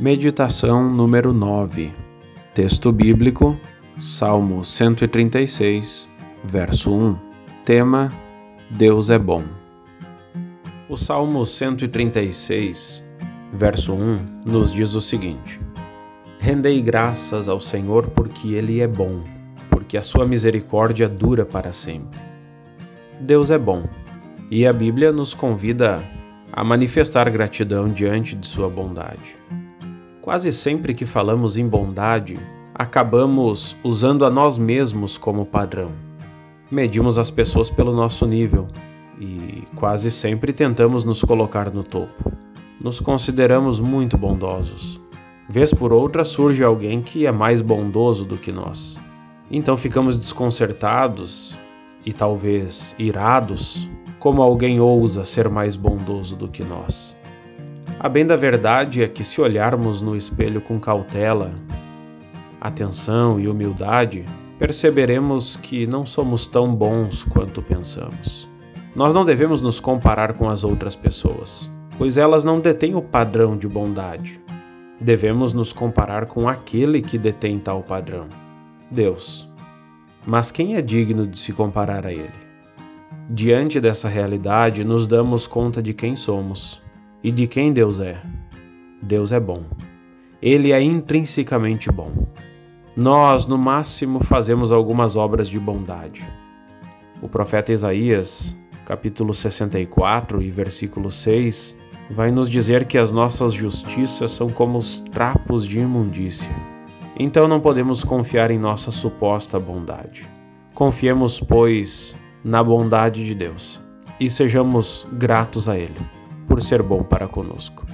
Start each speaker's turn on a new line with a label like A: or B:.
A: Meditação número 9. Texto bíblico: Salmo 136, verso 1. Tema: Deus é bom. O Salmo 136, verso 1, nos diz o seguinte: Rendei graças ao Senhor porque ele é bom, porque a sua misericórdia dura para sempre. Deus é bom, e a Bíblia nos convida a manifestar gratidão diante de sua bondade. Quase sempre que falamos em bondade, acabamos usando a nós mesmos como padrão. Medimos as pessoas pelo nosso nível e quase sempre tentamos nos colocar no topo. Nos consideramos muito bondosos. Vez por outra surge alguém que é mais bondoso do que nós. Então ficamos desconcertados e talvez irados como alguém ousa ser mais bondoso do que nós. A bem da verdade é que, se olharmos no espelho com cautela, atenção e humildade, perceberemos que não somos tão bons quanto pensamos. Nós não devemos nos comparar com as outras pessoas, pois elas não detêm o padrão de bondade. Devemos nos comparar com aquele que detém tal padrão, Deus. Mas quem é digno de se comparar a Ele? Diante dessa realidade, nos damos conta de quem somos e de quem Deus é. Deus é bom. Ele é intrinsecamente bom. Nós, no máximo, fazemos algumas obras de bondade. O profeta Isaías, capítulo 64 e versículo 6, vai nos dizer que as nossas justiças são como os trapos de imundícia. Então não podemos confiar em nossa suposta bondade. Confiemos, pois, na bondade de Deus e sejamos gratos a Ele por ser bom para conosco.